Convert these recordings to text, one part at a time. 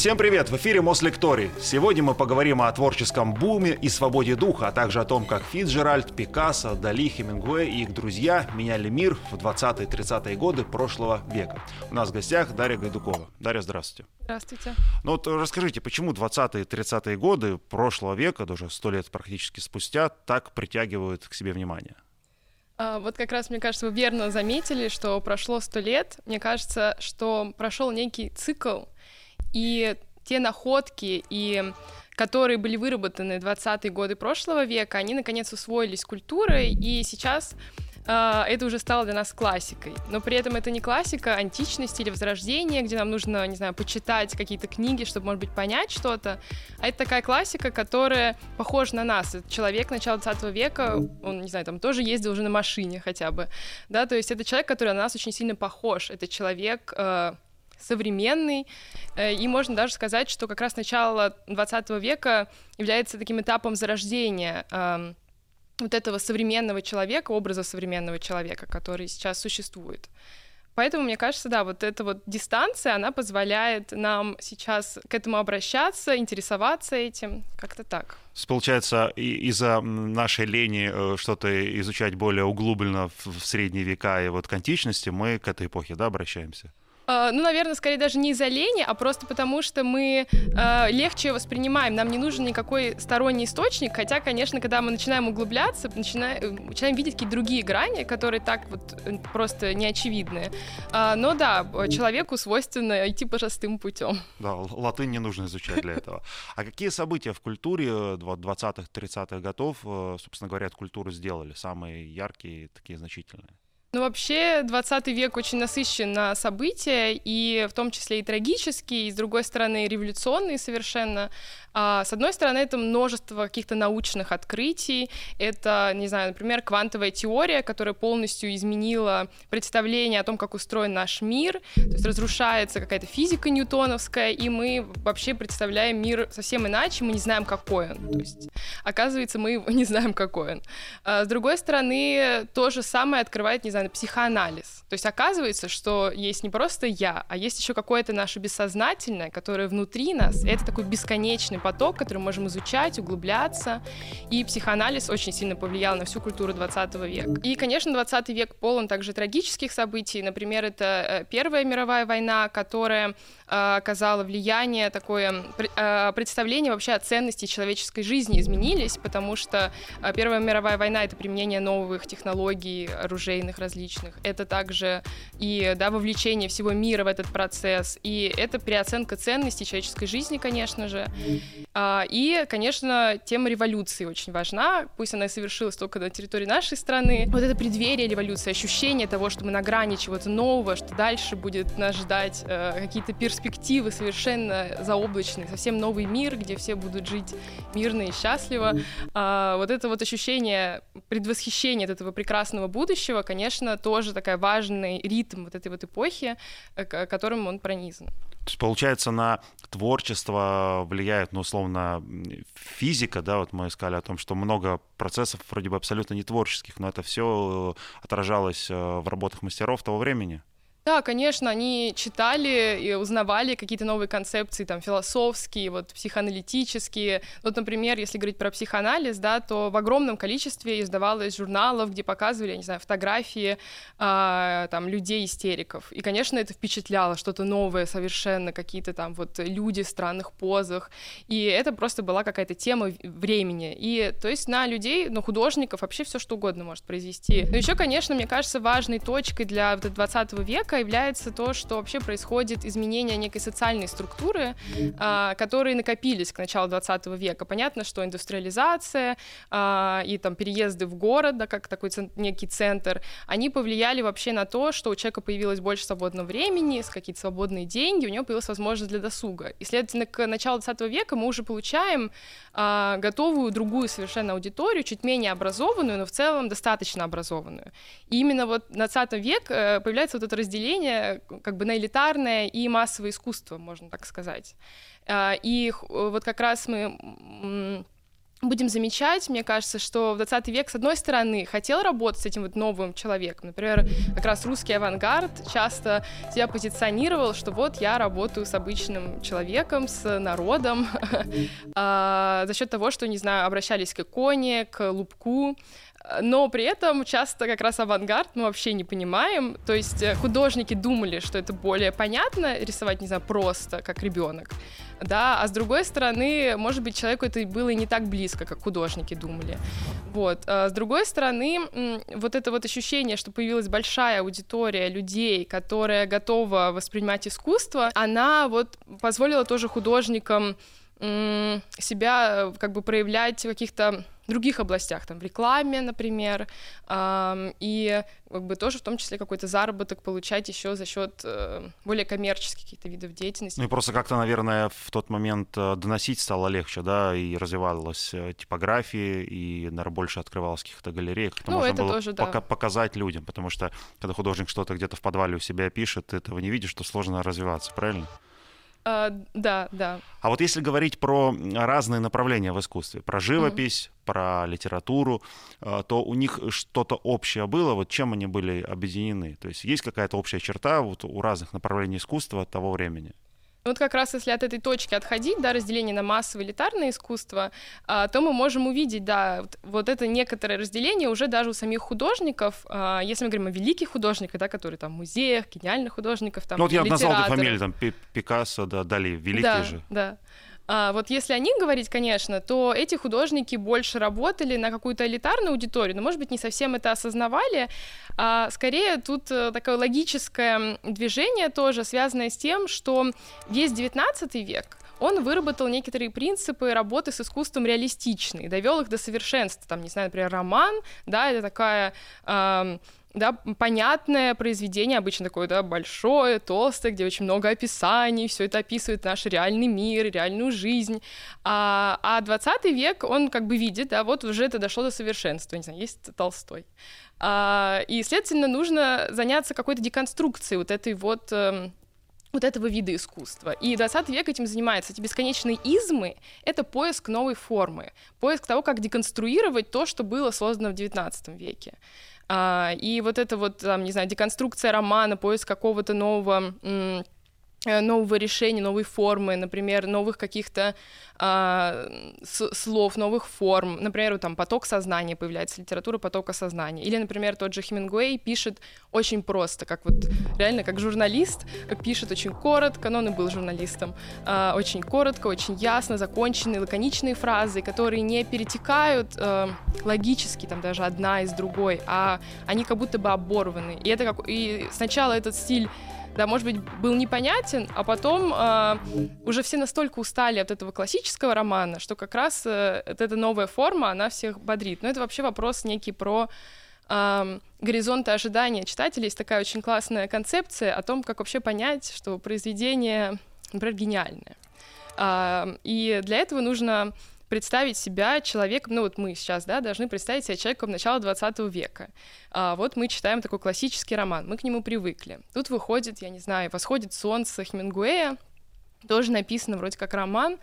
Всем привет! В эфире Мослекторий. Сегодня мы поговорим о творческом буме и свободе духа, а также о том, как Фитджеральд, Пикассо, Дали, Хемингуэй и их друзья меняли мир в 20-30-е годы прошлого века. У нас в гостях Дарья Гайдукова. Дарья, здравствуйте. Здравствуйте. Ну вот расскажите, почему 20-30-е годы прошлого века, даже сто лет практически спустя, так притягивают к себе внимание? А, вот как раз, мне кажется, вы верно заметили, что прошло сто лет. Мне кажется, что прошел некий цикл, и те находки, и которые были выработаны в 20-е годы прошлого века, они наконец усвоились культурой, и сейчас Uh, это уже стало для нас классикой. Но при этом это не классика античности или возрождения, где нам нужно, не знаю, почитать какие-то книги, чтобы, может быть, понять что-то. А это такая классика, которая похожа на нас. Это человек начала 20 века, он, не знаю, там тоже ездил уже на машине хотя бы. Да, то есть это человек, который на нас очень сильно похож. Это человек, uh, современный, э, и можно даже сказать, что как раз начало 20 века является таким этапом зарождения эм, вот этого современного человека, образа современного человека, который сейчас существует. Поэтому, мне кажется, да, вот эта вот дистанция, она позволяет нам сейчас к этому обращаться, интересоваться этим, как-то так. Получается, из-за нашей лени э, что-то изучать более углубленно в средние века и вот к античности, мы к этой эпохе, да, обращаемся? А, ну, наверное, скорее даже не из-за лени, а просто потому, что мы э, легче воспринимаем. Нам не нужен никакой сторонний источник, хотя, конечно, когда мы начинаем углубляться, начинаем, начинаем видеть какие-то другие грани, которые так вот э, просто неочевидные. А, но да, человеку свойственно идти простым путем. Да, латынь не нужно изучать для этого. А какие события в культуре 20-30-х годов, э, собственно говоря, от культуры сделали самые яркие, такие значительные? Ну, вообще, 20 век очень насыщен на события, и в том числе и трагические, и, с другой стороны, революционные совершенно. А, с одной стороны, это множество каких-то научных открытий. Это, не знаю, например, квантовая теория, которая полностью изменила представление о том, как устроен наш мир. То есть разрушается какая-то физика ньютоновская, и мы вообще представляем мир совсем иначе, мы не знаем, какой он. То есть, оказывается, мы не знаем, какой он. А, с другой стороны, то же самое открывает, не знаю, психоанализ. То есть оказывается, что есть не просто я, а есть еще какое-то наше бессознательное, которое внутри нас. Это такой бесконечный поток, который мы можем изучать, углубляться. И психоанализ очень сильно повлиял на всю культуру 20 века. И, конечно, 20 век полон также трагических событий. Например, это э, Первая мировая война, которая э, оказала влияние, такое э, представление вообще о ценности человеческой жизни изменились, потому что Первая мировая война — это применение новых технологий оружейных различных. Это также и да, вовлечение всего мира в этот процесс. И это переоценка ценностей человеческой жизни, конечно же. А, и, конечно, тема революции очень важна, пусть она и совершилась только на территории нашей страны. Вот это преддверие революции, ощущение того, что мы на грани чего-то нового, что дальше будет нас ждать э, какие-то перспективы совершенно заоблачные, совсем новый мир, где все будут жить мирно и счастливо. А, вот это вот ощущение предвосхищения от этого прекрасного будущего, конечно, тоже такой важный ритм вот этой вот эпохи, э, которым он пронизан. То есть, получается, на творчество влияет, ну, условно, физика, да, вот мы искали о том, что много процессов вроде бы абсолютно не творческих, но это все отражалось э, в работах мастеров того времени. Да, конечно, они читали и узнавали какие-то новые концепции, там, философские, вот, психоаналитические. Вот, например, если говорить про психоанализ, да, то в огромном количестве издавалось журналов, где показывали, я не знаю, фотографии, а, там, людей-истериков. И, конечно, это впечатляло, что-то новое совершенно, какие-то там вот люди в странных позах. И это просто была какая-то тема времени. И, то есть, на людей, на художников вообще все что угодно может произвести. Но еще, конечно, мне кажется, важной точкой для 20 века века является то, что вообще происходит изменение некой социальной структуры, а, которые накопились к началу 20 века. Понятно, что индустриализация а, и там переезды в город, да, как такой некий центр, они повлияли вообще на то, что у человека появилось больше свободного времени, какие-то свободные деньги, у него появилась возможность для досуга. И, следовательно, к началу 20 века мы уже получаем а, готовую другую совершенно аудиторию, чуть менее образованную, но в целом достаточно образованную. И именно вот на 20 век э, появляется вот это разделение как бы на элитарное и массовое искусство, можно так сказать. А, и вот как раз мы будем замечать, мне кажется, что в 20 век, с одной стороны, хотел работать с этим вот новым человеком. Например, как раз русский авангард часто себя позиционировал, что вот я работаю с обычным человеком, с народом, а, за счет того, что, не знаю, обращались к иконе, к лупку, но при этом часто как раз авангард мы вообще не понимаем. То есть э, художники думали, что это более понятно рисовать, не знаю, просто, как ребенок. Да, а с другой стороны, может быть, человеку это было и не так близко, как художники думали. Вот. А с другой стороны, вот это вот ощущение, что появилась большая аудитория людей, которая готова воспринимать искусство, она вот позволила тоже художникам себя э, как бы проявлять в каких-то других областях, там, в рекламе, например, и как бы тоже в том числе какой-то заработок получать еще за счет э, более коммерческих каких-то видов деятельности. Ну и просто как-то, наверное, в тот момент э, доносить стало легче, да, и развивалась типография, и, наверное, больше открывалось каких-то галерей, как-то ну, можно это было тоже, да. пока показать людям, потому что когда художник что-то где-то в подвале у себя пишет, ты этого не видишь, то сложно развиваться, правильно? А, да, да. А вот если говорить про разные направления в искусстве, про живопись, mm-hmm. про литературу, а, то у них что-то общее было, вот чем они были объединены? То есть есть какая-то общая черта вот у разных направлений искусства того времени? Вот как раз если от этой точки отходить, да, разделение на массовое элитарное искусство, а, то мы можем увидеть, да, вот, вот это некоторое разделение уже даже у самих художников, а, если мы говорим о великих художниках, да, которые там в музеях, гениальных художников, там, Ну вот я назвал две фамилии, там, Пикассо, да, Дали, великие да, же. Да, а вот если о них говорить, конечно, то эти художники больше работали на какую-то элитарную аудиторию, но, может быть, не совсем это осознавали. А скорее тут э, такое логическое движение тоже, связанное с тем, что весь XIX век он выработал некоторые принципы работы с искусством реалистичные, довел их до совершенства. Там, не знаю, например, роман, да, это такая э, да, понятное произведение, обычно такое, да, большое, толстое, где очень много описаний, все это описывает наш реальный мир, реальную жизнь. А, а 20 век, он как бы видит, да, вот уже это дошло до совершенства, не знаю, есть Толстой. А, и, следовательно, нужно заняться какой-то деконструкцией вот этой вот э, вот этого вида искусства. И 20 век этим занимается. Эти бесконечные измы — это поиск новой формы, поиск того, как деконструировать то, что было создано в 19 веке. А, и вот это вот, там, не знаю, деконструкция романа, поиск какого-то нового нового решения, новой формы, например, новых каких-то а, слов, новых форм. Например, там поток сознания появляется, литература потока сознания. Или, например, тот же Хемингуэй пишет очень просто, как вот реально как журналист, пишет очень коротко, но он и был журналистом, а, очень коротко, очень ясно, законченные, лаконичные фразы, которые не перетекают а, логически, там даже одна из другой, а они как будто бы оборваны. И это как и сначала этот стиль да, может быть, был непонятен, а потом э, уже все настолько устали от этого классического романа, что как раз э, эта новая форма, она всех бодрит. Но это вообще вопрос некий про э, горизонты ожидания читателей. Есть такая очень классная концепция о том, как вообще понять, что произведение, например, гениальное. Э, и для этого нужно представить себя человеком, ну вот мы сейчас, да, должны представить себя человеком начала 20 века. А, вот мы читаем такой классический роман, мы к нему привыкли. Тут выходит, я не знаю, «Восходит солнце» Хемингуэя, тоже написано вроде как роман,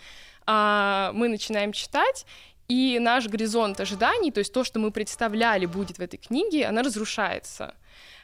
а, мы начинаем читать, и наш горизонт ожиданий, то есть то, что мы представляли будет в этой книге, она разрушается.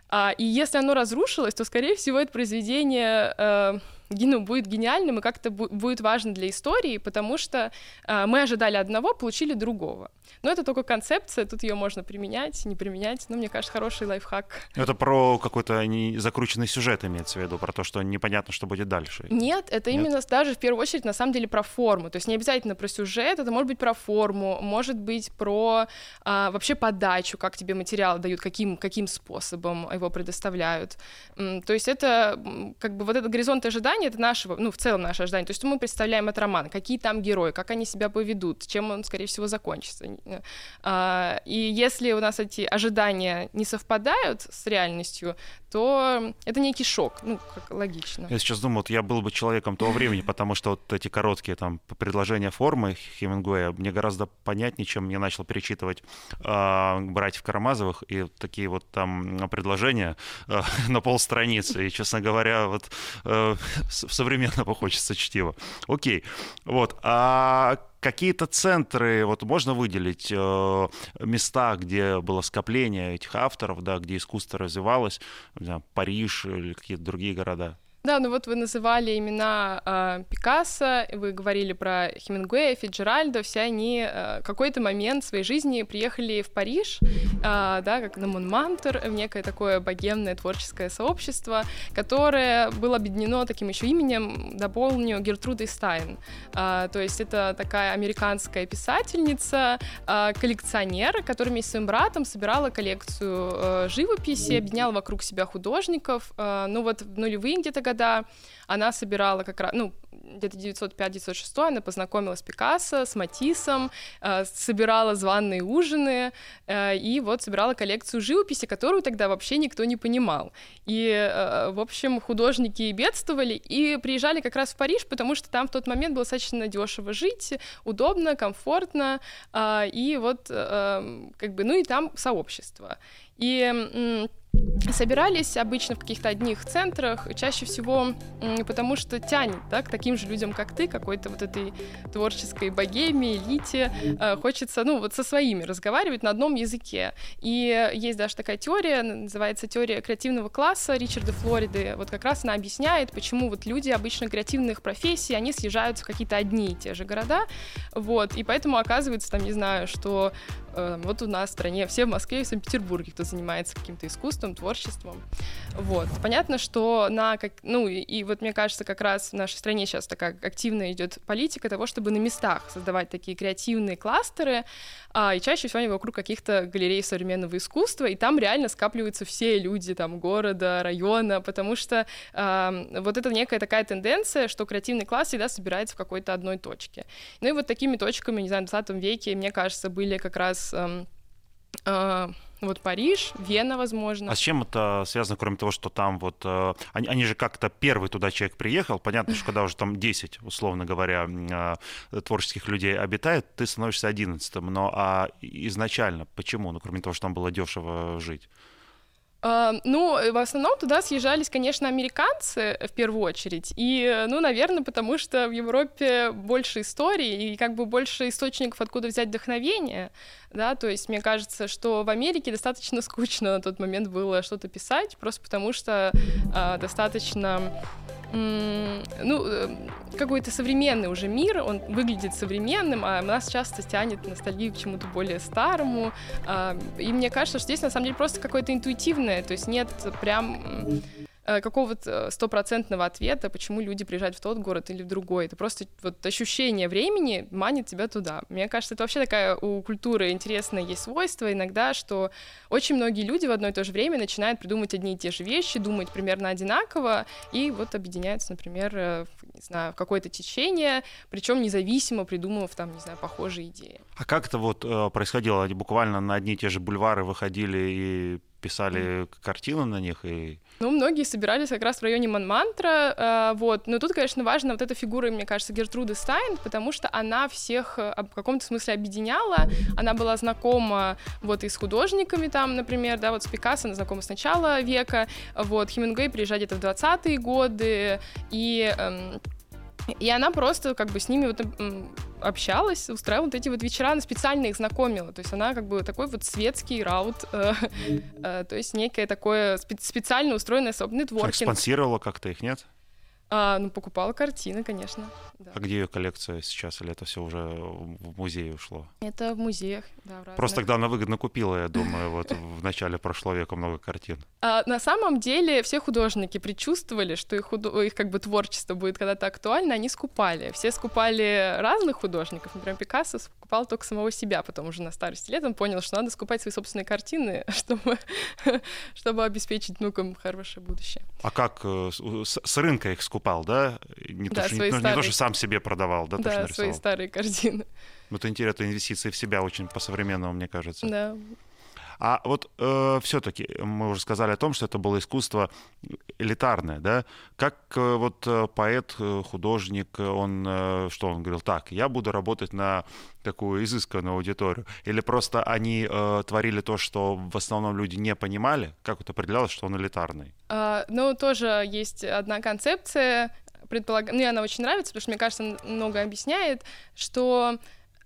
А, и если оно разрушилось, то, скорее всего, это произведение э, ну, будет гениальным и как-то будет важно для истории, потому что э, мы ожидали одного, получили другого. Но это только концепция, тут ее можно применять, не применять. Но мне кажется, хороший лайфхак. Это про какой-то не закрученный сюжет имеется в виду, про то, что непонятно, что будет дальше. Нет, это Нет? именно даже в первую очередь на самом деле про форму. То есть не обязательно про сюжет, это может быть про форму, может быть про а, вообще подачу, как тебе материал дают, каким, каким способом его предоставляют. То есть это как бы вот этот горизонт ожидания, это нашего, ну, в целом наше ожидание. То есть мы представляем этот роман, какие там герои, как они себя поведут, чем он, скорее всего, закончится. А, и если у нас эти ожидания не совпадают с реальностью, то это некий шок, ну, как логично. Я сейчас думаю, вот я был бы человеком того времени, потому что вот эти короткие там предложения формы Хемингуэя мне гораздо понятнее, чем я начал перечитывать э, «Братьев Карамазовых» и такие вот там предложения э, на полстраницы. И, честно говоря, вот э, современного хочется чтива. Окей. Вот. А какие-то центры, вот можно выделить э, места, где было скопление этих авторов, да, где искусство развивалось, знаю, Париж или какие-то другие города? Да, ну вот вы называли имена э, Пикассо, вы говорили про Хемингуэя, Фиджеральда, все они э, какой-то момент своей жизни приехали в Париж, э, да, как на Монмантр, в некое такое богемное творческое сообщество, которое было объединено таким еще именем, дополню, Гертрудой Стайн. Э, то есть это такая американская писательница, э, коллекционер, которая вместе с своим братом собирала коллекцию э, живописи, объединяла вокруг себя художников. Э, ну вот в нулевые где-то года она собирала как раз, ну, где-то 905-906 она познакомилась с Пикассо, с Матисом, э, собирала званные ужины э, и вот собирала коллекцию живописи, которую тогда вообще никто не понимал. И, э, в общем, художники бедствовали и приезжали как раз в Париж, потому что там в тот момент было достаточно дешево жить, удобно, комфортно, э, и вот э, как бы, ну и там сообщество. И собирались обычно в каких-то одних центрах, чаще всего потому что тянет да, к таким же людям, как ты, какой-то вот этой творческой богеме, элите. Э, хочется, ну, вот со своими разговаривать на одном языке. И есть даже такая теория, называется теория креативного класса Ричарда Флориды. Вот как раз она объясняет, почему вот люди обычно креативных профессий, они съезжаются в какие-то одни и те же города. Вот, и поэтому оказывается, там, не знаю, что вот у нас в стране все в Москве и в Санкт-Петербурге, кто занимается каким-то искусством, творчеством. Вот. Понятно, что на, как, ну, и, и вот мне кажется, как раз в нашей стране сейчас такая активная идет политика того, чтобы на местах создавать такие креативные кластеры, а, и чаще всего они вокруг каких-то галерей современного искусства, и там реально скапливаются все люди там города, района, потому что а, вот это некая такая тенденция, что креативный класс всегда собирается в какой-то одной точке. Ну и вот такими точками, не знаю, в 20 веке, мне кажется, были как раз а, а, вот Париж, Вена, возможно. А с чем это связано, кроме того, что там вот... Э, они, они же как-то первый туда человек приехал. Понятно, что когда уже там 10, условно говоря, э, творческих людей обитает, ты становишься одиннадцатым. Но а изначально почему? Ну, кроме того, что там было дешево жить. Uh, ну, в основном туда съезжались, конечно, американцы в первую очередь. И, ну, наверное, потому что в Европе больше истории и как бы больше источников, откуда взять вдохновение да, то есть мне кажется, что в Америке достаточно скучно на тот момент было что-то писать, просто потому что э, достаточно ну, какой-то современный уже мир, он выглядит современным, а нас часто тянет ностальгию к чему-то более старому. А, и мне кажется, что здесь на самом деле просто какое-то интуитивное, то есть нет прям какого-то стопроцентного ответа, почему люди приезжают в тот город или в другой. Это просто вот ощущение времени манит тебя туда. Мне кажется, это вообще такая у культуры интересное есть свойство иногда, что очень многие люди в одно и то же время начинают придумывать одни и те же вещи, думать примерно одинаково, и вот объединяются, например, э, в, не знаю, в какое-то течение, причем независимо придумав там, не знаю, похожие идеи. А как это вот э, происходило? Они буквально на одни и те же бульвары выходили и писали картины на них и ну, многие собирались как раз в районе Монмантра, э, вот. Но тут, конечно, важна вот эта фигура, мне кажется, Гертруды Стайн, потому что она всех э, в каком-то смысле объединяла. Она была знакома вот и с художниками там, например, да, вот с Пикассо она знакома с начала века, вот. Хемингуэй приезжает где-то в 20-е годы, и... И она просто как бы с ними вот общалась, устраивала вот эти вот вечера, она специально их знакомила. То есть она как бы такой вот светский раут, э, э, то есть некое такое специально устроенное нетворкинг. Спонсировала как-то их, нет? А, ну, покупала картины, конечно. Да. А где ее коллекция сейчас, или это все уже в музей ушло? Это в музеях, да. В Просто тогда она выгодно купила, я думаю, вот в начале прошлого века много картин. А, на самом деле все художники предчувствовали, что их, худо... их как бы творчество будет когда-то актуально, они скупали. Все скупали разных художников, например, Пикассо скупал только самого себя, потом уже на старости лет он понял, что надо скупать свои собственные картины, чтобы, чтобы обеспечить внукам хорошее будущее. А как э, с, с рынка их скупал, да? Не, да, то, что, не, старые... не то, что сам себе продавал, да? Да, свои старые картины. Ну, это интересно, инвестиции в себя очень по-современному, мне кажется. Да. А вот э, все-таки мы уже сказали о том, что это было искусство элитарное, да? Как э, вот э, поэт, э, художник, он э, что он говорил? Так, я буду работать на такую изысканную аудиторию. Или просто они э, творили то, что в основном люди не понимали? Как это определялось, что он элитарный? А, ну, тоже есть одна концепция предполагает, мне она очень нравится, потому что, мне кажется, много объясняет, что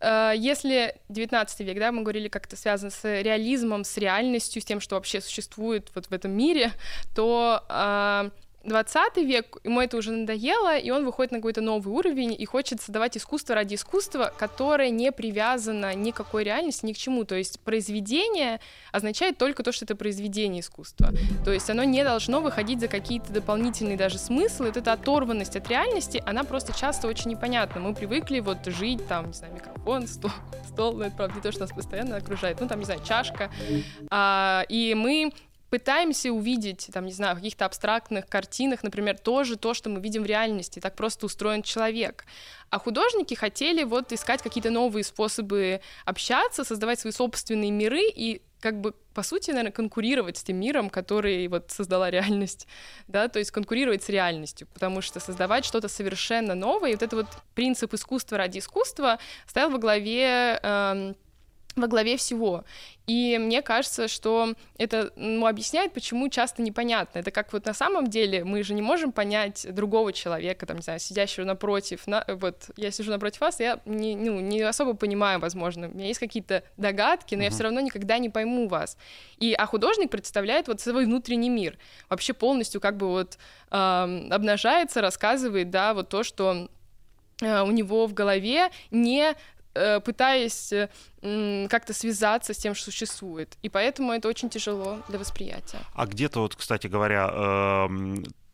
если 19 век, да, мы говорили, как это связано с реализмом, с реальностью, с тем, что вообще существует вот в этом мире, то э, 20 век, ему это уже надоело, и он выходит на какой-то новый уровень и хочет создавать искусство ради искусства, которое не привязано ни к какой реальности, ни к чему. То есть произведение означает только то, что это произведение искусства. То есть оно не должно выходить за какие-то дополнительные даже смыслы. Вот эта оторванность от реальности, она просто часто очень непонятна. Мы привыкли вот жить, там, не знаю, микрофон, стол, стол, но это, правда, не то, что нас постоянно окружает, ну, там, не знаю, чашка. А, и мы пытаемся увидеть, там, не знаю, в каких-то абстрактных картинах, например, тоже то, что мы видим в реальности, так просто устроен человек. А художники хотели вот искать какие-то новые способы общаться, создавать свои собственные миры и как бы, по сути, наверное, конкурировать с тем миром, который вот создала реальность, да, то есть конкурировать с реальностью, потому что создавать что-то совершенно новое, и вот этот вот принцип искусства ради искусства стоял во главе э, во главе всего. И мне кажется, что это ну, объясняет, почему часто непонятно. Это как вот на самом деле мы же не можем понять другого человека, там, не знаю, сидящего напротив. На, вот я сижу напротив вас, я не, ну, не особо понимаю, возможно. У меня есть какие-то догадки, но я все равно никогда не пойму вас. И, а художник представляет вот свой внутренний мир. Вообще полностью как бы вот э, обнажается, рассказывает, да, вот то, что э, у него в голове не пытаясь э, как-то связаться с тем, что существует. И поэтому это очень тяжело для восприятия. А где-то вот, кстати говоря,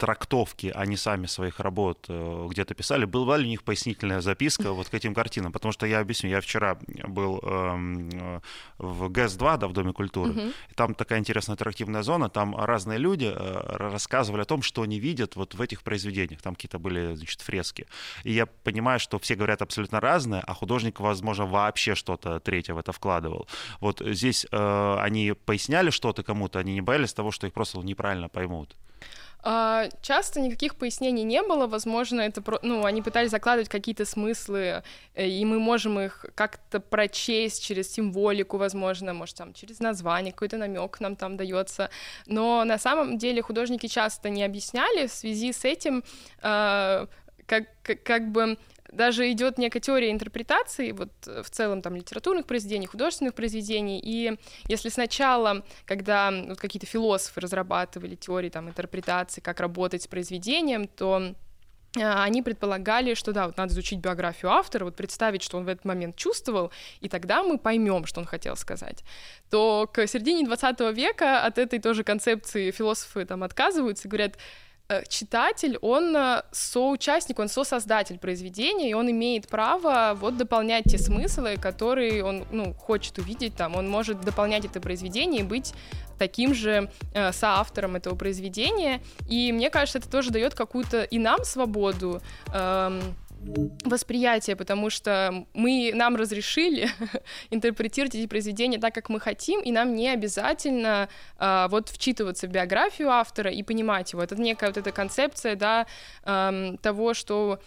трактовки, они сами своих работ э, где-то писали. Была ли у них пояснительная записка вот к этим картинам? Потому что я объясню, я вчера был эм, э, в ГЭС-2, да, в Доме культуры, uh-huh. и там такая интересная интерактивная зона, там разные люди э, рассказывали о том, что они видят вот в этих произведениях. Там какие-то были, значит, фрески. И я понимаю, что все говорят абсолютно разное, а художник, возможно, вообще что-то третье в это вкладывал. Вот здесь э, они поясняли что-то кому-то, они не боялись того, что их просто неправильно поймут. А, часто никаких пояснений не было, возможно, это про... ну, они пытались закладывать какие-то смыслы, э, и мы можем их как-то прочесть через символику, возможно, может, там, через название, какой-то намек нам там дается. Но на самом деле художники часто не объясняли в связи с этим, э, как, как, как бы даже идет некая теория интерпретации, вот э, в целом там литературных произведений, художественных произведений, и если сначала, когда вот, какие-то философы разрабатывали теории там интерпретации, как работать с произведением, то э, они предполагали, что да, вот надо изучить биографию автора, вот представить, что он в этот момент чувствовал, и тогда мы поймем, что он хотел сказать. То к середине 20 века от этой тоже концепции философы там отказываются и говорят, читатель, он э, соучастник, он сосоздатель произведения, и он имеет право вот дополнять те смыслы, которые он ну, хочет увидеть там. Он может дополнять это произведение и быть таким же э, соавтором этого произведения. И мне кажется, это тоже дает какую-то и нам свободу. Э, восприятие, потому что мы, нам разрешили интерпретировать эти произведения так, как мы хотим, и нам не обязательно э, вот вчитываться в биографию автора и понимать его. Это некая вот эта концепция, да, э, того, что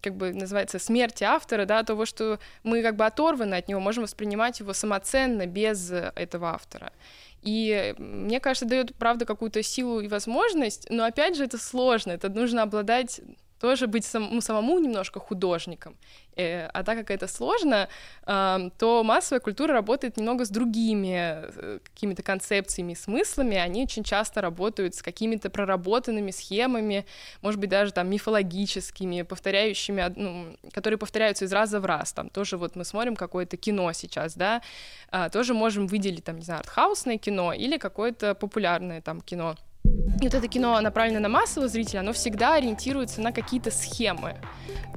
как бы называется смерти автора, да, того, что мы как бы оторваны от него, можем воспринимать его самоценно без этого автора. И мне кажется, дает, правда, какую-то силу и возможность, но опять же это сложно, это нужно обладать тоже быть сам, ну, самому немножко художником. Э, а так как это сложно, э, то массовая культура работает немного с другими э, какими-то концепциями, смыслами. Они очень часто работают с какими-то проработанными схемами, может быть, даже там мифологическими, повторяющими, ну, которые повторяются из раза в раз. Там тоже вот мы смотрим какое-то кино сейчас, да, э, тоже можем выделить там, не знаю, артхаусное кино или какое-то популярное там кино. И вот это кино, направленное на массового зрителя, оно всегда ориентируется на какие-то схемы.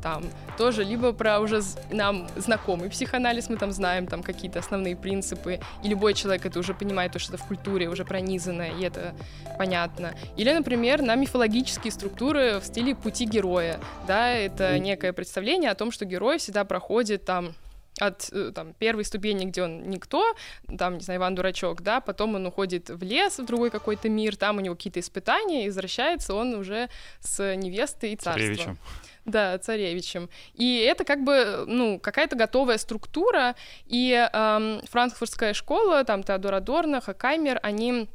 Там тоже либо про уже нам знакомый психоанализ, мы там знаем там какие-то основные принципы, и любой человек это уже понимает, то, что это в культуре уже пронизано, и это понятно. Или, например, на мифологические структуры в стиле пути героя. Да, это некое представление о том, что герой всегда проходит там от э, там, первой ступени, где он никто, там, не знаю, Иван Дурачок, да, потом он уходит в лес, в другой какой-то мир, там у него какие-то испытания, и возвращается он уже с невестой и царством. Царевичем. Да, царевичем. И это как бы, ну, какая-то готовая структура, и эм, франкфуртская школа, там, Теодор Адорно, Хакаймер, они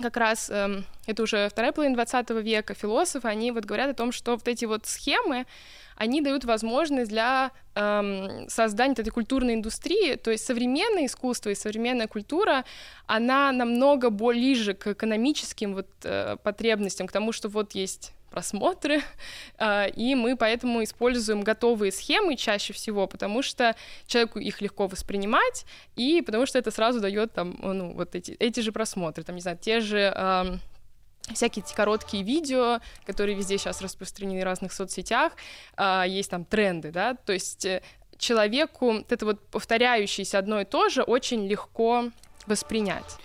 как раз эм, это уже вторая половина 20 века, философы, они вот говорят о том, что вот эти вот схемы, они дают возможность для эм, создания этой культурной индустрии, то есть современное искусство и современная культура, она намного ближе к экономическим вот э, потребностям, к тому, что вот есть просмотры, э, и мы поэтому используем готовые схемы чаще всего, потому что человеку их легко воспринимать, и потому что это сразу дает там, ну, вот эти, эти же просмотры, там, не знаю, те же всякие эти короткие видео, которые везде сейчас распространены в разных соцсетях, э, есть там тренды, да, то есть э, человеку это вот повторяющееся одно и то же очень легко воспринять.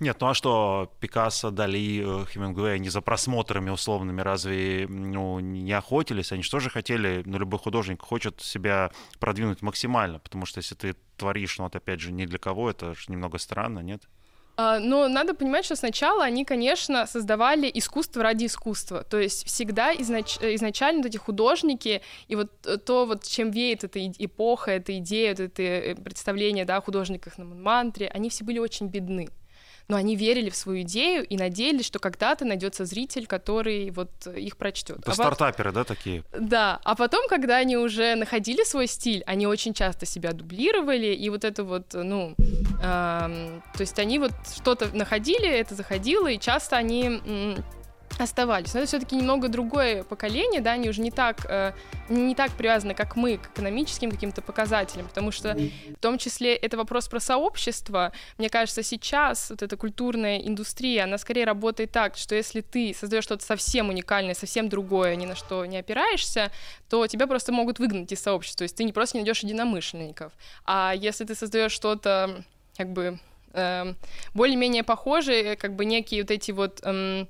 Нет, ну а что, Пикассо, Дали, э, Хемингуэй, они за просмотрами условными разве ну, не охотились? Они же тоже хотели, ну, любой художник хочет себя продвинуть максимально, потому что если ты творишь, ну, вот опять же, не для кого, это же немного странно, нет? А, но надо понимать, что сначала они, конечно, создавали искусство ради искусства. То есть всегда изнач... изначально вот эти художники и вот то, вот чем веет эта эпоха, эта идея, вот это э, представление да, о художниках на Монмантре, они все были очень бедны но они верили в свою идею и надеялись, что когда-то найдется зритель, который вот их прочтет. Это а стартаперы, да, такие? Да, а потом, когда они уже находили свой стиль, они очень часто себя дублировали, и вот это вот, ну, э, то есть они вот что-то находили, это заходило, и часто они оставались. Но это все-таки немного другое поколение, да, они уже не так, э, не так привязаны, как мы, к экономическим каким-то показателям, потому что в том числе это вопрос про сообщество. Мне кажется, сейчас вот эта культурная индустрия, она скорее работает так, что если ты создаешь что-то совсем уникальное, совсем другое, ни на что не опираешься, то тебя просто могут выгнать из сообщества, то есть ты не просто не найдешь единомышленников. А если ты создаешь что-то как бы э, более-менее похожее, как бы некие вот эти вот э,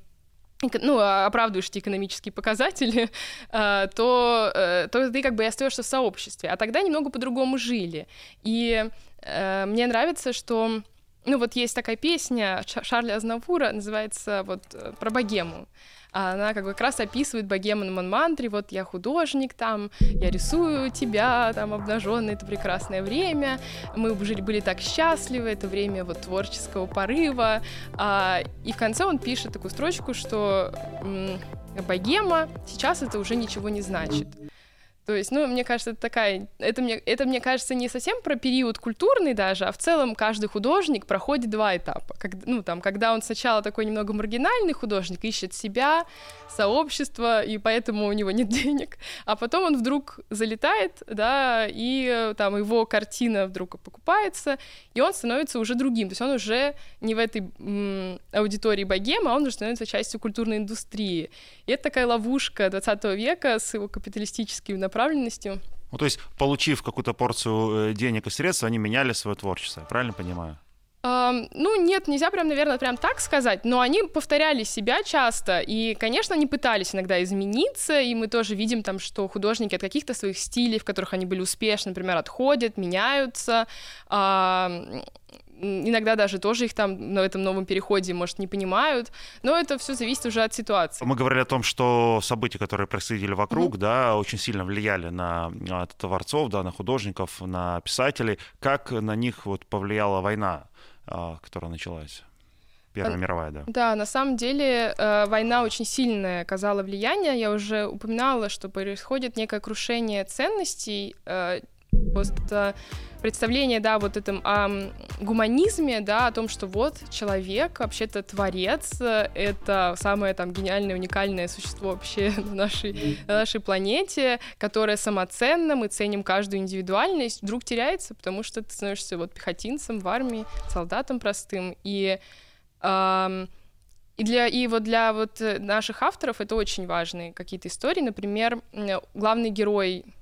ну, а, оправдываешь эти экономические показатели, а, то, э, то ты как бы и остаешься в сообществе. А тогда немного по-другому жили. И э, мне нравится, что ну вот есть такая песня Шарля Азнавура, называется вот э, про богему. А она как бы как раз описывает богему на Монмантре, вот я художник там, я рисую тебя там обнаженный, это прекрасное время, мы жили, были так счастливы, это время вот творческого порыва, а, и в конце он пишет такую строчку, что богема сейчас это уже ничего не значит. То есть, ну, мне кажется, это такая, это мне, это мне кажется не совсем про период культурный даже, а в целом каждый художник проходит два этапа. Как, ну, там, когда он сначала такой немного маргинальный художник, ищет себя, сообщество, и поэтому у него нет денег, а потом он вдруг залетает, да, и там его картина вдруг покупается, и он становится уже другим, то есть он уже не в этой м, аудитории богема, он уже становится частью культурной индустрии. И это такая ловушка 20 века с его капиталистическими направленностью. Ну, то есть, получив какую-то порцию э, денег и средств, они меняли свое творчество, правильно понимаю? Uh, ну, нет, нельзя прям, наверное, прям так сказать, но они повторяли себя часто, и, конечно, они пытались иногда измениться, и мы тоже видим там, что художники от каких-то своих стилей, в которых они были успешны, например, отходят, меняются, uh, иногда даже тоже их там на этом новом переходе, может, не понимают, но это все зависит уже от ситуации. Мы говорили о том, что события, которые происходили вокруг, mm-hmm. да, очень сильно влияли на, на творцов, да, на художников, на писателей. Как на них вот повлияла война, а, которая началась? Первая а, мировая, да. Да, на самом деле э, война очень сильное оказала влияние. Я уже упоминала, что происходит некое крушение ценностей. Э, просто представление, да, вот этом о гуманизме, да, о том, что вот человек, вообще-то творец, это самое там гениальное, уникальное существо вообще на нашей, на нашей планете, которое самоценно, мы ценим каждую индивидуальность, вдруг теряется, потому что ты становишься вот пехотинцем в армии, солдатом простым, и эм, и для и вот для вот наших авторов это очень важные какие-то истории. Например, главный герой Э,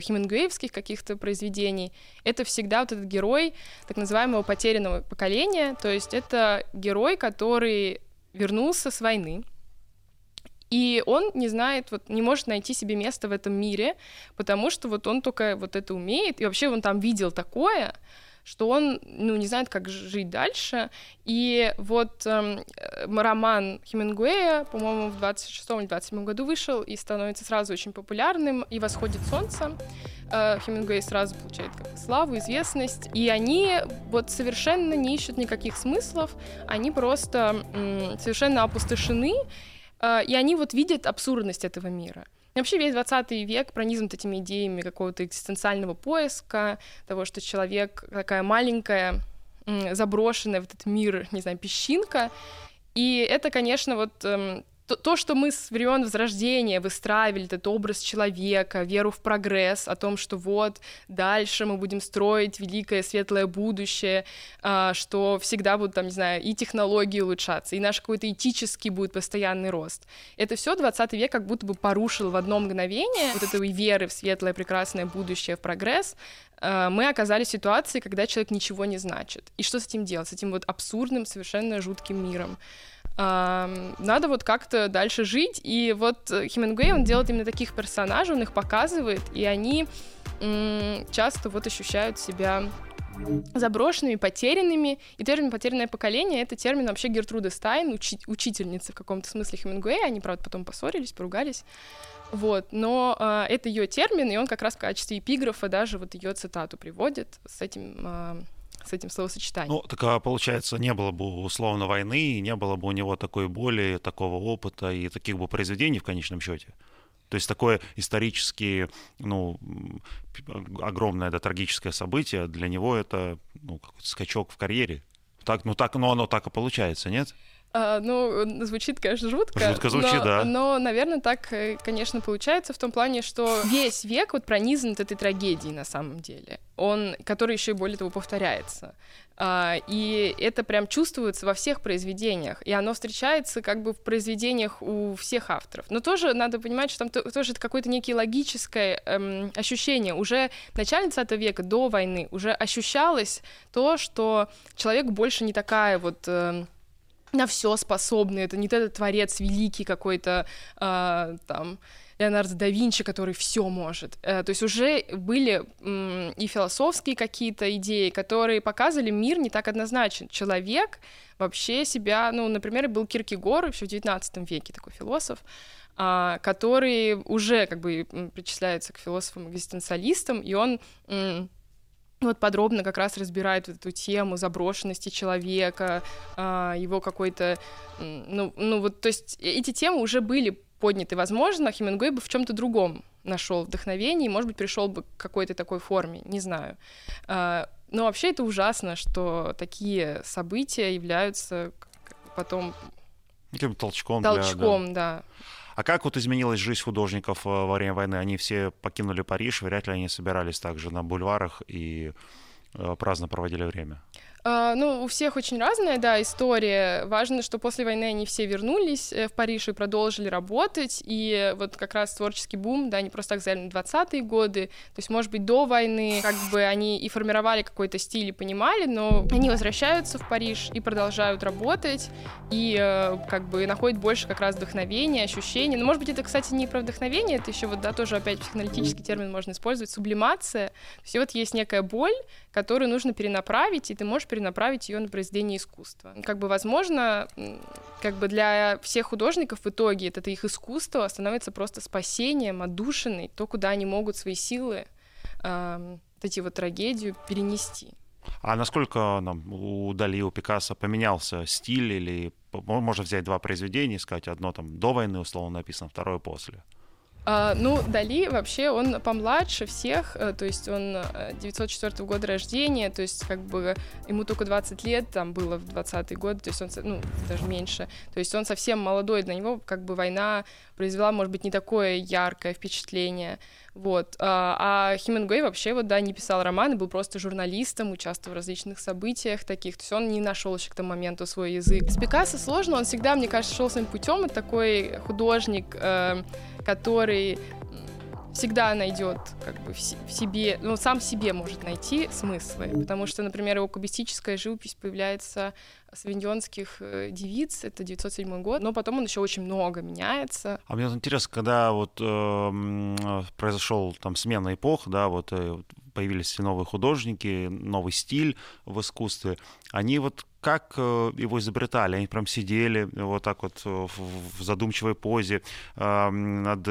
хемингуэевских каких-то произведений, это всегда вот этот герой так называемого потерянного поколения, то есть это герой, который вернулся с войны, и он не знает, вот не может найти себе место в этом мире, потому что вот он только вот это умеет, и вообще он там видел такое, что он, ну, не знает, как жить дальше. И вот эм, роман Хемингуэя, по-моему, в 26 или 27 году вышел и становится сразу очень популярным, и «Восходит солнце». Э, Хемингуэй сразу получает как славу, известность, и они вот совершенно не ищут никаких смыслов, они просто м, совершенно опустошены, э, и они вот видят абсурдность этого мира. Вообще весь 20 век пронизан этими идеями какого-то экзистенциального поиска, того, что человек такая маленькая, заброшенная в этот мир, не знаю, песчинка. И это, конечно, вот эм, то, то, что мы с времен Возрождения выстраивали этот образ человека, веру в прогресс, о том, что вот дальше мы будем строить великое светлое будущее, а, что всегда будут там, не знаю, и технологии улучшаться, и наш какой-то этический будет постоянный рост. Это все 20 век как будто бы порушил в одно мгновение вот этой веры в светлое прекрасное будущее, в прогресс, а, мы оказались в ситуации, когда человек ничего не значит. И что с этим делать? С этим вот абсурдным, совершенно жутким миром надо вот как-то дальше жить. И вот Хемингуэй, он делает именно таких персонажей, он их показывает, и они часто вот ощущают себя заброшенными, потерянными. И термин «потерянное поколение» — это термин вообще Гертруды Стайн, учи- учительницы в каком-то смысле Хемингуэя. Они, правда, потом поссорились, поругались. Вот, но э, это ее термин, и он как раз в качестве эпиграфа даже вот ее цитату приводит с этим э, с этим словосочетанием. Ну, так а получается, не было бы условно войны, не было бы у него такой боли, такого опыта и таких бы произведений в конечном счете. То есть такое исторически, ну, огромное, да, трагическое событие, для него это, ну, скачок в карьере. Так, ну, так, ну, оно так и получается, нет? А, ну, звучит, конечно, жутко. Жутко звучит, но, да. Но, наверное, так, э, конечно, получается в том плане, что весь век вот пронизан этой трагедией на самом деле. Он, который еще и более того повторяется. А, и это прям чувствуется во всех произведениях. И оно встречается как бы в произведениях у всех авторов. Но тоже надо понимать, что там тоже это какое-то некое логическое эм, ощущение. Уже в начале 20 века, до войны, уже ощущалось то, что человек больше не такая вот... Э, на все способный. Это не этот творец великий какой-то э, там Леонардо да Винчи, который все может. Э, то есть уже были и философские какие-то идеи, которые показывали мир не так однозначен. Человек вообще себя, ну, например, был Киркегор еще в XIX веке такой философ, а, который уже как бы причисляется к философам-экзистенциалистам, и он вот подробно как раз разбирает эту тему заброшенности человека, а, его какой-то, ну, ну вот, то есть эти темы уже были подняты, возможно, Хемингуэй бы в чем-то другом нашел вдохновение, и, может быть, пришел бы к какой-то такой форме, не знаю. А, но вообще это ужасно, что такие события являются потом Каким толчком. Толчком, для, да. да. А как вот изменилась жизнь художников э, во время войны? Они все покинули Париж, вряд ли они собирались также на бульварах и э, праздно проводили время. А, ну, у всех очень разная, да, история. Важно, что после войны они все вернулись э, в Париж и продолжили работать, и вот как раз творческий бум, да, не просто так взяли на 20-е годы, то есть, может быть, до войны как бы они и формировали какой-то стиль и понимали, но они возвращаются в Париж и продолжают работать, и э, как бы находят больше как раз вдохновения, ощущений. Но, может быть, это, кстати, не про вдохновение, это еще вот, да, тоже опять психоаналитический термин можно использовать, сублимация. То есть вот есть некая боль, которую нужно перенаправить, и ты можешь перенаправить ее на произведение искусства. Как бы, возможно, как бы для всех художников в итоге это, их искусство становится просто спасением, отдушиной, то, куда они могут свои силы, вот эти вот трагедию перенести. А насколько нам, у Дали, у Пикассо поменялся стиль или можно взять два произведения и сказать, одно там до войны условно написано, второе после? А, ну, Дали вообще, он помладше всех, э, то есть он 904 э, года рождения, то есть как бы ему только 20 лет там было в 20-й год, то есть он, ну, даже меньше, то есть он совсем молодой, на него как бы война произвела, может быть, не такое яркое впечатление, вот. А, а Хемингуэй вообще вот, да, не писал романы, был просто журналистом, участвовал в различных событиях таких, то есть он не нашел еще к тому моменту свой язык. С Пикассо сложно, он всегда, мне кажется, шел своим путем, это такой художник, э, который всегда найдет как бы в себе, ну, сам себе может найти смыслы, потому что, например, его кубистическая живопись появляется Савиньонских э, девиц, это 907 год, но потом он еще очень много меняется. А мне интересно, когда вот э, произошел там смена эпох, да, вот э, появились новые художники, новый стиль в искусстве. Они вот как э, его изобретали? Они прям сидели вот так вот в задумчивой позе над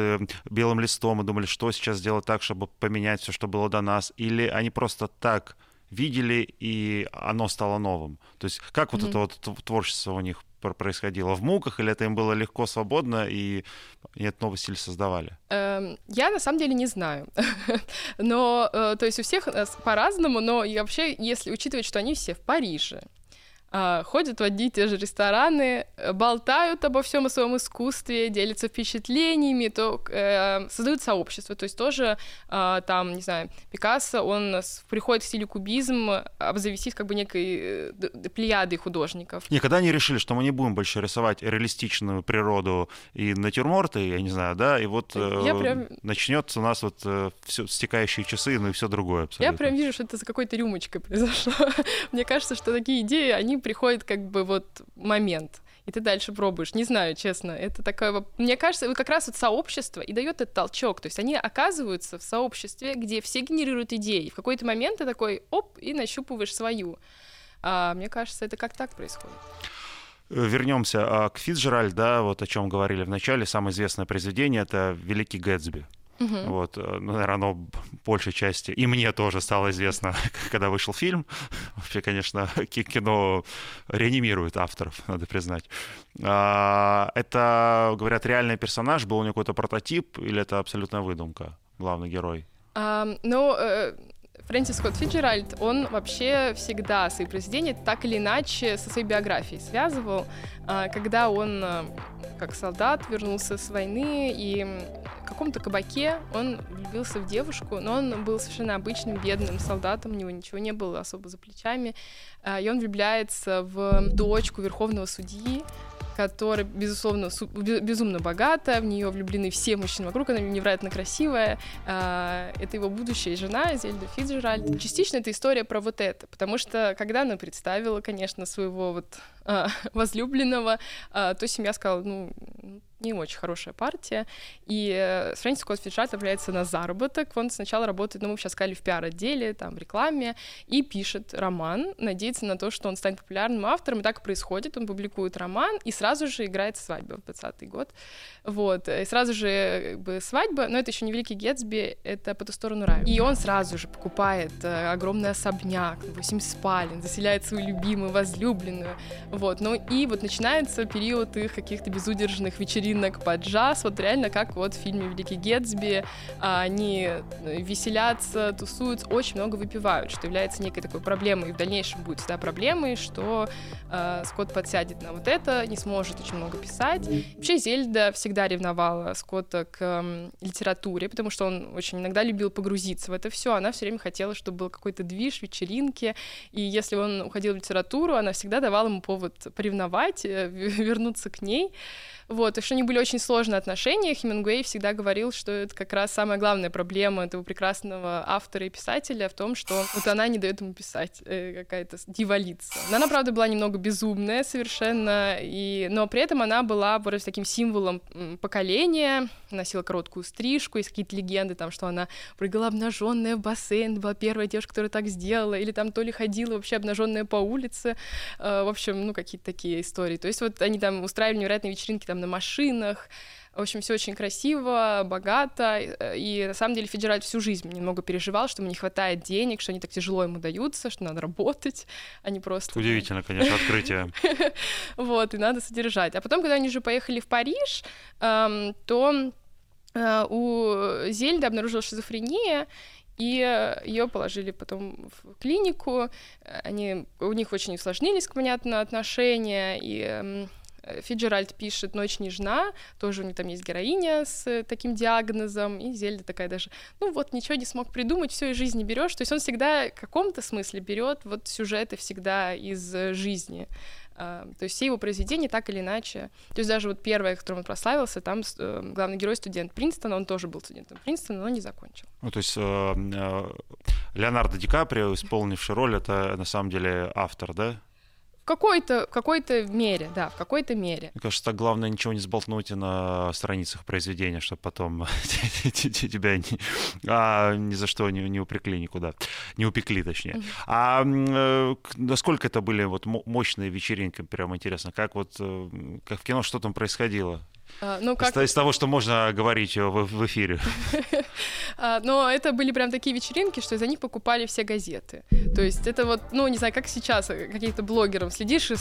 белым листом и думали, что сейчас сделать так, чтобы поменять все, что было до нас? Или они просто так видели, и оно стало новым? То есть как вот mm-hmm. это вот творчество у них происходило в муках, или это им было легко, свободно, и этот новый стиль создавали? Эм, я на самом деле не знаю. но, э, то есть у всех по-разному, но и вообще, если учитывать, что они все в Париже, ходят в одни и те же рестораны, э, болтают обо всем о своем искусстве, делятся впечатлениями, то э, создают сообщество. То есть тоже э, там, не знаю, Пикассо, он приходит в стиле кубизм, обзавестись как бы некой э, плеядой художников. Никогда не решили, что мы не будем больше рисовать реалистичную природу и натюрморты, я не знаю, да, и вот э, прям... начнется у нас вот э, все стекающие часы, ну и все другое абсолютно. Я прям вижу, что это за какой-то рюмочкой произошло. Мне кажется, что такие идеи, они приходит как бы вот момент, и ты дальше пробуешь. Не знаю, честно, это такое... Мне кажется, как раз вот сообщество и дает этот толчок, то есть они оказываются в сообществе, где все генерируют идеи. В какой-то момент ты такой, оп, и нащупываешь свою. А, мне кажется, это как так происходит. Вернемся а, к Фицджеральд, да, вот о чем говорили в начале. Самое известное произведение это Великий Гэтсби. Угу. Вот, э, ну, наверное, оно большей части. И мне тоже стало известно, когда вышел фильм. Вообще, конечно, кино реанимирует авторов, надо признать. А, это, говорят, реальный персонаж, был у него какой-то прототип, или это абсолютная выдумка, главный герой? Um, ну, э, Фрэнсис Скотт Фиджеральд, он вообще всегда свои произведения так или иначе со своей биографией связывал. А, когда он, э, как солдат, вернулся с войны, и каком-то кабаке он влюбился в девушку, но он был совершенно обычным бедным солдатом, у него ничего не было особо за плечами, а, и он влюбляется в дочку верховного судьи, которая, безусловно, безумно богата, в нее влюблены все мужчины вокруг, она невероятно красивая. А, это его будущая жена, Зельда Фиджеральд. Частично это история про вот это, потому что когда она представила, конечно, своего вот а, возлюбленного, то семья сказала, ну, не очень хорошая партия. И э, Фрэнсис Скотт Фиджеральд отправляется на заработок. Он сначала работает, ну, мы сейчас сказали, в пиар-отделе, там, в рекламе, и пишет роман, надеется на то, что он станет популярным автором, и так происходит. Он публикует роман, и сразу же играет свадьба в 20 год. Вот, и сразу же как бы, свадьба, но это еще не Великий Гетсби, это по ту сторону рая. И он сразу же покупает э, огромный особняк, 8 спален, заселяет свою любимую, возлюбленную, вот, ну и вот начинается период их каких-то безудержных вечеринок под джаз, вот реально как вот в фильме Великий Гетсби, а, они веселятся, тусуются, очень много выпивают, что является некой такой проблемой, и в дальнейшем будет всегда проблемой, что э, Скотт подсядет на вот это, не сможет очень много писать. Вообще Зельда всегда всегда ревновала Скотта к э, литературе, потому что он очень иногда любил погрузиться в это все. Она все время хотела, чтобы был какой-то движ, вечеринки. И если он уходил в литературу, она всегда давала ему повод поревновать, э, вернуться к ней. Вот, и что они были очень сложные отношения. Хемингуэй всегда говорил, что это как раз самая главная проблема этого прекрасного автора и писателя в том, что вот она не дает ему писать, э, какая-то дивалица. Она, правда, была немного безумная совершенно, и... но при этом она была просто таким символом поколения, носила короткую стрижку, есть какие-то легенды, там, что она прыгала обнаженная в бассейн, была первая девушка, которая так сделала, или там то ли ходила вообще обнаженная по улице, э, в общем, ну, какие-то такие истории. То есть вот они там устраивали невероятные вечеринки там на машинах, в общем, все очень красиво, богато. И на самом деле Фиджеральд всю жизнь немного переживал, что ему не хватает денег, что они так тяжело ему даются, что надо работать, а не просто... Удивительно, конечно, открытие. Вот, и надо содержать. А потом, когда они уже поехали в Париж, эм, то э, у Зельды обнаружилась шизофрения, и ее положили потом в клинику. Они, у них очень усложнились, понятно, отношения, и эм, Фиджеральд пишет «Ночь нежна», тоже у них там есть героиня с таким диагнозом, и Зельда такая даже, ну вот, ничего не смог придумать, все из жизни берешь. То есть он всегда в каком-то смысле берет вот сюжеты всегда из жизни. Uh, то есть все его произведения так или иначе. То есть даже вот первое, которым он прославился, там главный герой студент Принстона, он тоже был студентом Принстона, но не закончил. Ну, то есть Леонардо Ди Каприо, исполнивший роль, это на самом деле автор, да? Какой-то, в какой-то мере, да, в какой-то мере. Мне кажется, так главное ничего не сболтнуть на страницах произведения, чтобы потом тебя ни, а, ни за что не, не упрекли никуда. Не упекли, точнее. А э, насколько это были вот мощные вечеринки, прям интересно, как вот, э, как в кино, что там происходило? А, ну, как... Из того, что можно говорить в, в эфире. А, но это были прям такие вечеринки, что из-за них покупали все газеты. То есть это вот, ну, не знаю, как сейчас, э, каких-то блогеров следишь и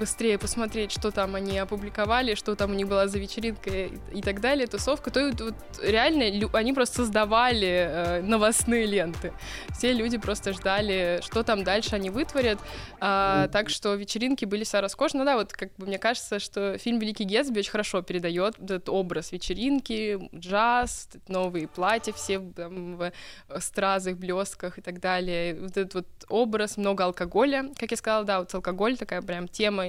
быстрее посмотреть, что там они опубликовали, что там у них была за вечеринка и так далее, тусовка, то вот реально они просто создавали э, новостные ленты. Все люди просто ждали, что там дальше они вытворят. А, так что вечеринки были вся роскошные. Ну да, вот как бы мне кажется, что фильм «Великий Гетсби» очень хорошо передает этот образ вечеринки, джаз, новые платья все там, в стразах, блестках и так далее. Вот этот вот образ, много алкоголя, как я сказала, да, вот алкоголь такая прям тема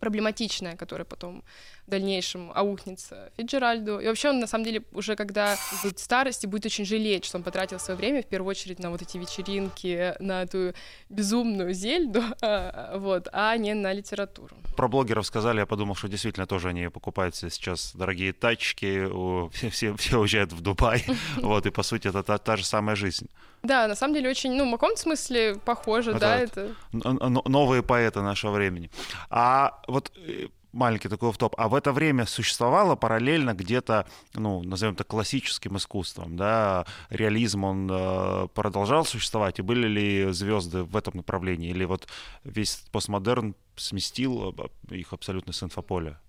проблематичная, которая потом в дальнейшем аухнется Фиджеральду. И вообще он, на самом деле, уже когда будет в старости, будет очень жалеть, что он потратил свое время, в первую очередь, на вот эти вечеринки, на эту безумную зельду, вот, а не на литературу. Про блогеров сказали, я подумал, что действительно тоже они покупают сейчас дорогие тачки, все, все, все уезжают в Дубай, вот, и, по сути, это та, та же самая жизнь. Да, на самом деле очень, ну, в каком смысле похоже, да, это... Новые поэты нашего времени. А вот э, маленький такой в топ. А в это время существовало параллельно где-то, ну, назовем это классическим искусством, да, реализм, он э, продолжал существовать, и были ли звезды в этом направлении, или вот весь постмодерн сместил э, их абсолютно с инфополя?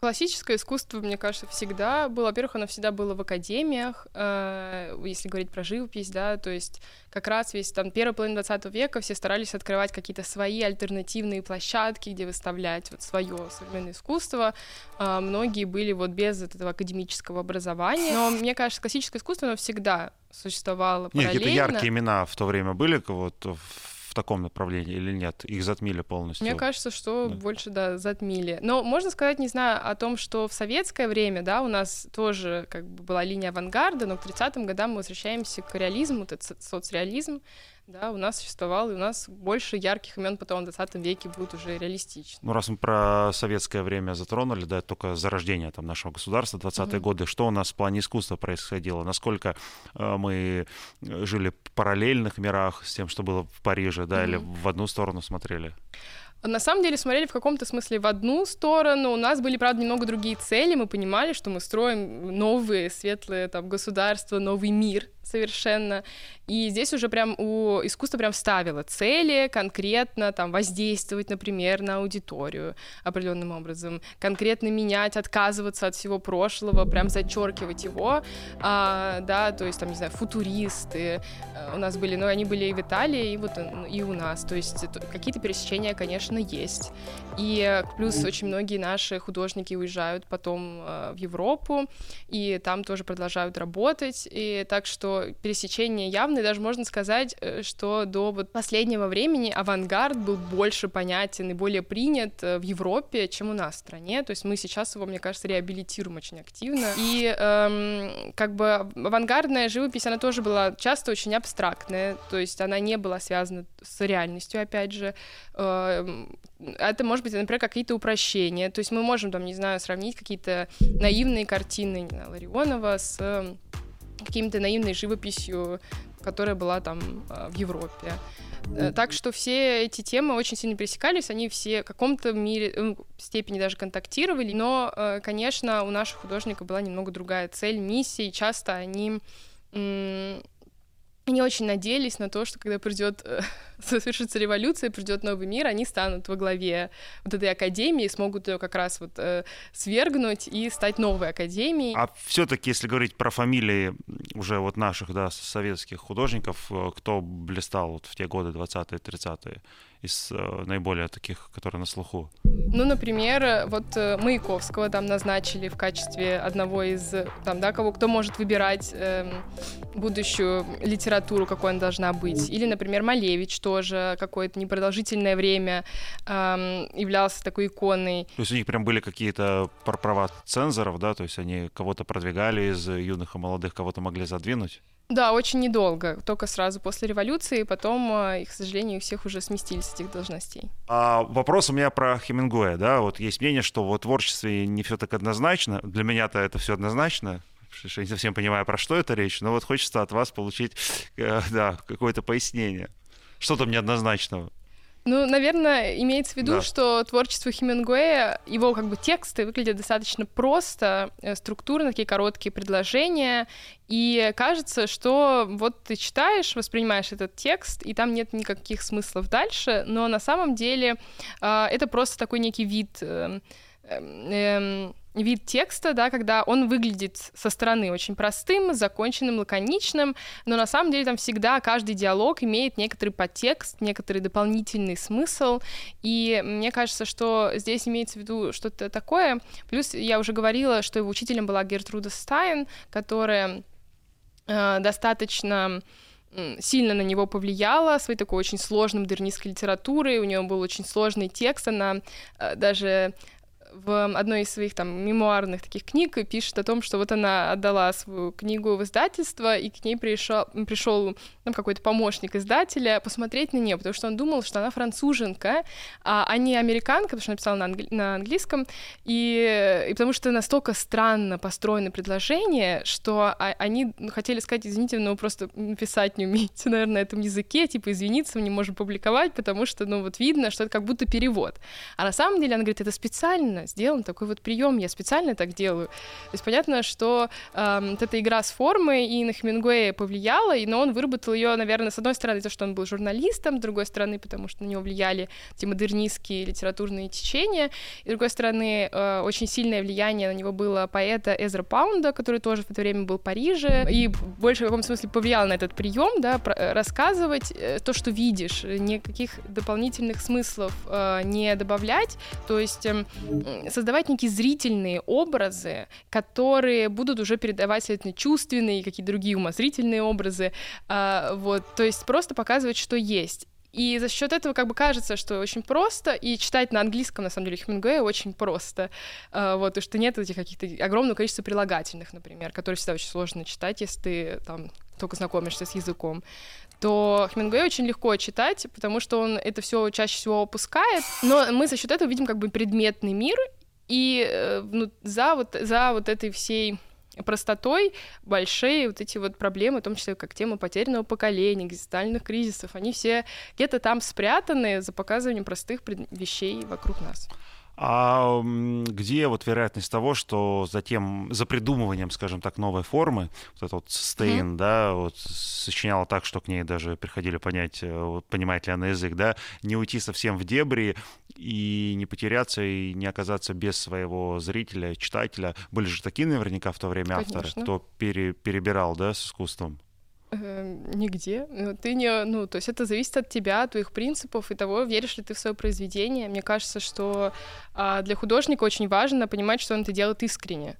Классическое искусство, мне кажется, всегда было. Во-первых, оно всегда было в академиях, э, если говорить про живопись, да, то есть как раз весь там первая половина 20 века все старались открывать какие-то свои альтернативные площадки, где выставлять вот свое современное искусство. Э, многие были вот без этого академического образования. Но мне кажется, классическое искусство, оно всегда существовало параллельно. Нет, какие-то яркие имена в то время были, вот в в таком направлении или нет? Их затмили полностью? Мне кажется, что да. больше, да, затмили. Но можно сказать, не знаю, о том, что в советское время, да, у нас тоже как бы была линия авангарда, но к 30-м годам мы возвращаемся к реализму, это соцреализм, да, у нас существовал, и у нас больше ярких имен потом в 20 веке будет уже реалистично. Ну, раз мы про советское время затронули, да, только зарождение там нашего государства, 20-е mm-hmm. годы, что у нас в плане искусства происходило? Насколько э, мы жили в параллельных мирах с тем, что было в Париже, да, mm-hmm. или в одну сторону смотрели? На самом деле смотрели в каком-то смысле в одну сторону. У нас были, правда, немного другие цели. Мы понимали, что мы строим новые светлые там государства, новый мир совершенно. И здесь уже прям у искусства прям ставило цели конкретно там воздействовать, например, на аудиторию определенным образом, конкретно менять, отказываться от всего прошлого, прям зачеркивать его, а, да, то есть там, не знаю, футуристы э, у нас были, но они были и в Италии, и вот и у нас, то есть какие-то пересечения, конечно, есть. И плюс очень многие наши художники уезжают потом э, в Европу, и там тоже продолжают работать, и так что пересечения явные, даже можно сказать, э, что до вот последнего времени авангард был больше понятен и более принят э, в Европе, чем у нас в стране. То есть мы сейчас его, мне кажется, реабилитируем очень активно. И эм, как бы авангардная живопись, она тоже была часто очень абстрактная, то есть она не была связана с реальностью, опять же. Эм, это может быть, например, какие-то упрощения. То есть мы можем, там, не знаю, сравнить какие-то наивные картины не знаю, Ларионова с каким-то наивной живописью, которая была там а, в Европе. Э, так что все эти темы очень сильно пересекались, они все в каком-то мере, ну, степени даже контактировали, но, э, конечно, у наших художников была немного другая цель, миссия, и часто они они очень надеялись на то, что когда придет э, совершится революция, придет новый мир, они станут во главе вот этой академии, смогут ее как раз вот э, свергнуть и стать новой академией. А все-таки, если говорить про фамилии уже вот наших, да, советских художников, э, кто блистал вот в те годы 20-е, 30-е? Из э, наиболее таких, которые на слуху? Ну, например, вот э, Маяковского там назначили в качестве одного из, там, да, кого кто может выбирать э, будущую литературу, какой она должна быть. Или, например, Малевич тоже какое-то непродолжительное время э, являлся такой иконой. То есть у них прям были какие-то права цензоров, да, то есть они кого-то продвигали из юных и молодых, кого-то могли задвинуть? Да, очень недолго, только сразу после революции, потом, и, к сожалению, всех уже сместили с этих должностей. А вопрос у меня про Хемингуэя, да, вот есть мнение, что в творчестве не все так однозначно, для меня-то это все однозначно, что не совсем понимаю, про что это речь, но вот хочется от вас получить, э, да, какое-то пояснение. Что там неоднозначного? Ну, наверное, имеется в виду, да. что творчество Хемингуэя, его как бы тексты выглядят достаточно просто, э, структурно, такие короткие предложения, и кажется, что вот ты читаешь, воспринимаешь этот текст, и там нет никаких смыслов дальше, но на самом деле э, это просто такой некий вид э, э, вид текста, да, когда он выглядит со стороны очень простым, законченным, лаконичным, но на самом деле там всегда каждый диалог имеет некоторый подтекст, некоторый дополнительный смысл, и мне кажется, что здесь имеется в виду что-то такое. Плюс я уже говорила, что его учителем была Гертруда Стайн, которая э, достаточно сильно на него повлияла своей такой очень сложной модернистской литературой. У нее был очень сложный текст, она э, даже в одной из своих там мемуарных таких книг пишет о том, что вот она отдала свою книгу в издательство, и к ней пришел, пришел там какой-то помощник издателя посмотреть на нее, потому что он думал, что она француженка, а, а не американка, потому что написала на, англи- на английском, и, и потому что настолько странно построены предложения, что а, они хотели сказать, извините, но вы просто писать не умеете, наверное, на этом языке, типа, извиниться, мы не можем публиковать, потому что, ну, вот видно, что это как будто перевод. А на самом деле она говорит, это специально сделан такой вот прием, я специально так делаю. То есть понятно, что э, вот эта игра с формой и на Хемингуэя повлияла, и, но он выработал ее, наверное, с одной стороны, то, что он был журналистом, с другой стороны, потому что на него влияли эти модернистские литературные течения, и с другой стороны, э, очень сильное влияние на него было поэта Эзра Паунда, который тоже в это время был в Париже, и больше в каком смысле повлиял на этот прием, да, э, рассказывать э, то, что видишь, никаких дополнительных смыслов э, не добавлять, то есть э, создавать некие зрительные образы, которые будут уже передавать, следовательно, чувственные и какие-то другие умозрительные образы, а, вот, то есть просто показывать, что есть. И за счет этого как бы кажется, что очень просто, и читать на английском, на самом деле, Хемингуэя очень просто, uh, вот, и что нет этих каких-то огромного количества прилагательных, например, которые всегда очень сложно читать, если ты там только знакомишься с языком то Хемингуэй очень легко читать, потому что он это все чаще всего опускает, но мы за счет этого видим как бы предметный мир, и э, ну, за, вот, за вот этой всей простотой большие вот эти вот проблемы, в том числе как тема потерянного поколения, экзистенциальных кризисов, они все где-то там спрятаны за показыванием простых вещей вокруг нас. А где вот вероятность того, что за тем, за придумыванием, скажем так, новой формы, вот это вот Стейн, mm-hmm. да, вот сочиняла так, что к ней даже приходили понять, э, понимает ли она язык, да, не уйти совсем в дебри и не потеряться и не оказаться без своего зрителя, читателя. Были же такие наверняка в то время Конечно. авторы, кто пере, перебирал, да, с искусством. Эм, нигде. Ну, ты не, ну, то есть это зависит от тебя, от твоих принципов и того, веришь ли ты в свое произведение. Мне кажется, что а, для художника очень важно понимать, что он это делает искренне.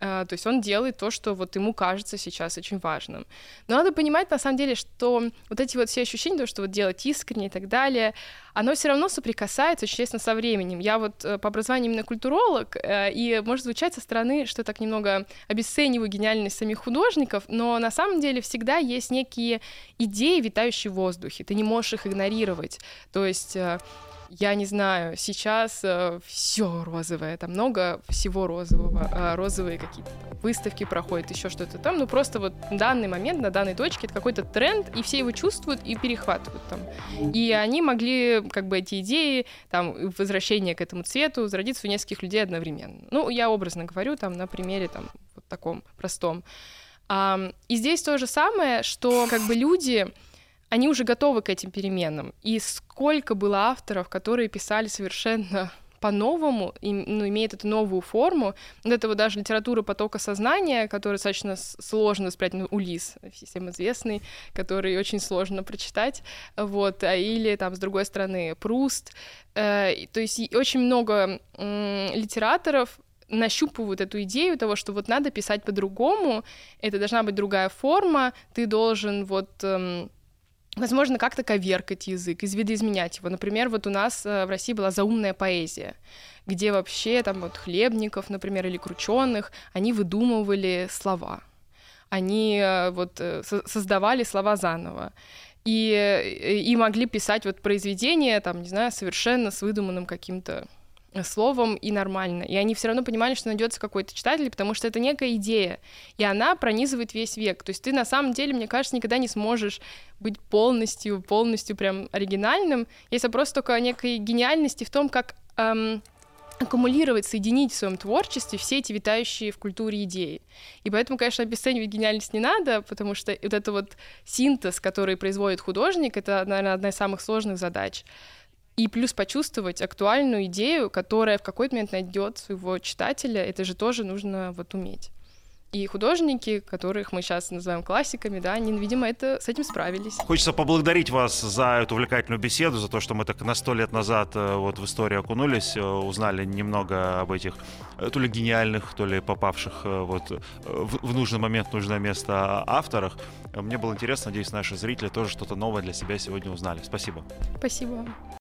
Uh, то есть он делает то, что вот ему кажется сейчас очень важным. Но надо понимать, на самом деле, что вот эти вот все ощущения, то, что вот делать искренне и так далее, оно все равно соприкасается, очень честно, со временем. Я вот э, по образованию именно культуролог, uh, и может звучать со стороны, что так немного обесцениваю гениальность самих художников, но на самом деле всегда есть некие идеи, витающие в воздухе. Ты не можешь их игнорировать. То есть uh, я не знаю, сейчас э, все розовое, там много всего розового, э, розовые какие-то выставки проходят, еще что-то там, ну просто вот в данный момент, на данной точке это какой-то тренд, и все его чувствуют и перехватывают там. И они могли, как бы, эти идеи, там, возвращение к этому цвету зародиться у нескольких людей одновременно. Ну, я образно говорю, там, на примере, там, вот таком простом. А, и здесь то же самое, что, как бы, люди они уже готовы к этим переменам. И сколько было авторов, которые писали совершенно по-новому, ну, имеет эту новую форму. Вот это вот даже литература потока сознания, которая достаточно сложно спрятать, ну, Улис, всем известный, который очень сложно прочитать, вот, а или там, с другой стороны, Пруст, э, то есть очень много э, литераторов нащупывают эту идею того, что вот надо писать по-другому, это должна быть другая форма, ты должен вот... Э, возможно, как-то коверкать язык, извидоизменять его. Например, вот у нас э, в России была заумная поэзия, где вообще там вот хлебников, например, или крученых, они выдумывали слова. Они э, вот э, создавали слова заново. и, и могли писать вот произведения, там, не знаю, совершенно с выдуманным каким-то словом и нормально. И они все равно понимали, что найдется какой-то читатель, потому что это некая идея, и она пронизывает весь век. То есть ты на самом деле, мне кажется, никогда не сможешь быть полностью, полностью прям оригинальным, если просто только некой гениальности в том, как эм, аккумулировать, соединить в своем творчестве все эти витающие в культуре идеи. И поэтому, конечно, обесценивать гениальность не надо, потому что вот это вот синтез, который производит художник, это, наверное, одна из самых сложных задач и плюс почувствовать актуальную идею, которая в какой-то момент найдет своего читателя, это же тоже нужно вот уметь. И художники, которых мы сейчас называем классиками, да, они, видимо, это, с этим справились. Хочется поблагодарить вас за эту увлекательную беседу, за то, что мы так на сто лет назад э, вот в историю окунулись, э, узнали немного об этих э, то ли гениальных, то ли попавших вот в, в нужный момент, в нужное место авторах. Мне было интересно, надеюсь, наши зрители тоже что-то новое для себя сегодня узнали. Спасибо. Спасибо.